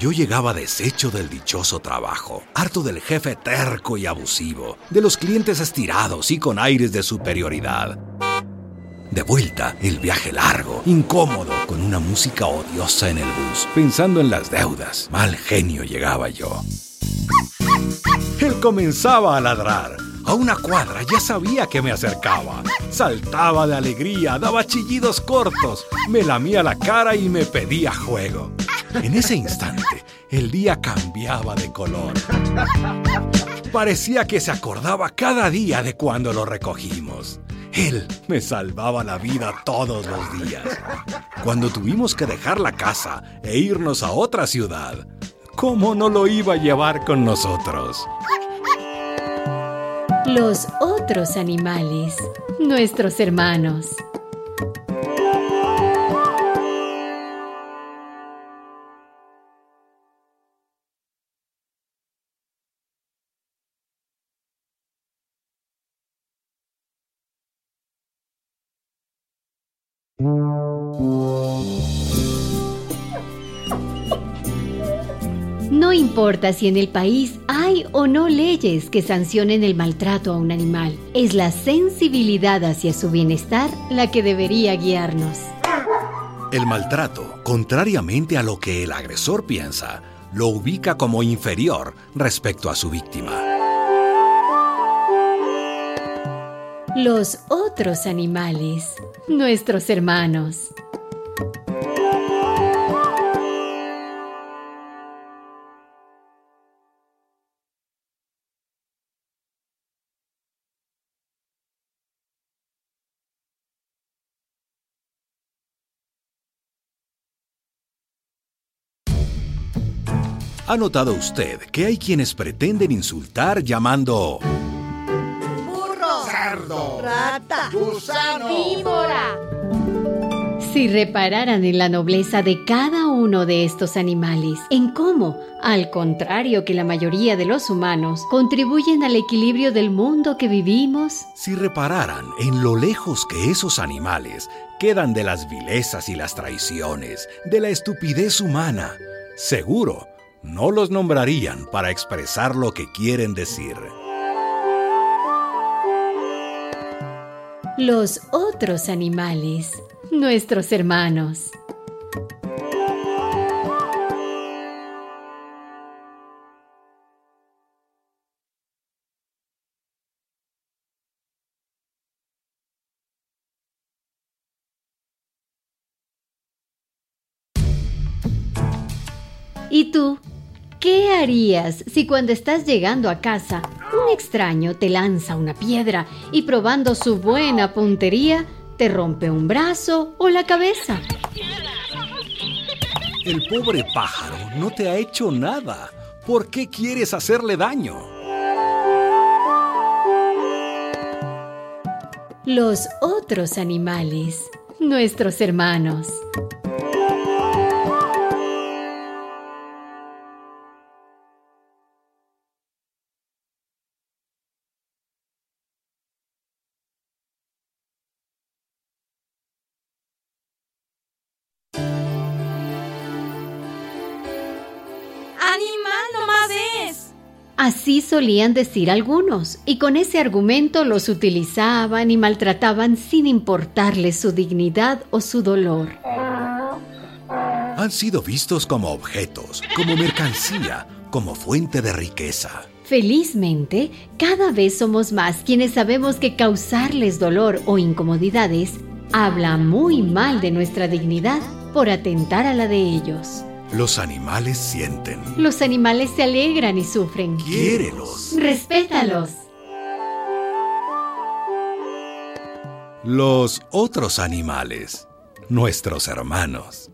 Yo llegaba deshecho del dichoso trabajo, harto del jefe terco y abusivo, de los clientes estirados y con aires de superioridad. De vuelta, el viaje largo, incómodo, con una música odiosa en el bus, pensando en las deudas. Mal genio llegaba yo. Él comenzaba a ladrar. A una cuadra ya sabía que me acercaba. Saltaba de alegría, daba chillidos cortos, me lamía la cara y me pedía juego. En ese instante, el día cambiaba de color. Parecía que se acordaba cada día de cuando lo recogimos. Él me salvaba la vida todos los días. Cuando tuvimos que dejar la casa e irnos a otra ciudad, ¿cómo no lo iba a llevar con nosotros? Los otros animales, nuestros hermanos. No importa si en el país hay o no leyes que sancionen el maltrato a un animal, es la sensibilidad hacia su bienestar la que debería guiarnos. El maltrato, contrariamente a lo que el agresor piensa, lo ubica como inferior respecto a su víctima. Los otros animales, nuestros hermanos. ¿Ha notado usted que hay quienes pretenden insultar llamando burro, cerdo, rata, gusano, víbora? Si repararan en la nobleza de cada uno de estos animales, en cómo, al contrario que la mayoría de los humanos, contribuyen al equilibrio del mundo que vivimos, si repararan en lo lejos que esos animales quedan de las vilezas y las traiciones, de la estupidez humana, seguro no los nombrarían para expresar lo que quieren decir. Los otros animales, nuestros hermanos. ¿Y tú? ¿Qué harías si cuando estás llegando a casa un extraño te lanza una piedra y probando su buena puntería te rompe un brazo o la cabeza? El pobre pájaro no te ha hecho nada. ¿Por qué quieres hacerle daño? Los otros animales, nuestros hermanos. Así solían decir algunos, y con ese argumento los utilizaban y maltrataban sin importarles su dignidad o su dolor. Han sido vistos como objetos, como mercancía, como fuente de riqueza. Felizmente, cada vez somos más quienes sabemos que causarles dolor o incomodidades habla muy mal de nuestra dignidad por atentar a la de ellos. Los animales sienten. Los animales se alegran y sufren. Quiérelos. Respétalos. Los otros animales, nuestros hermanos.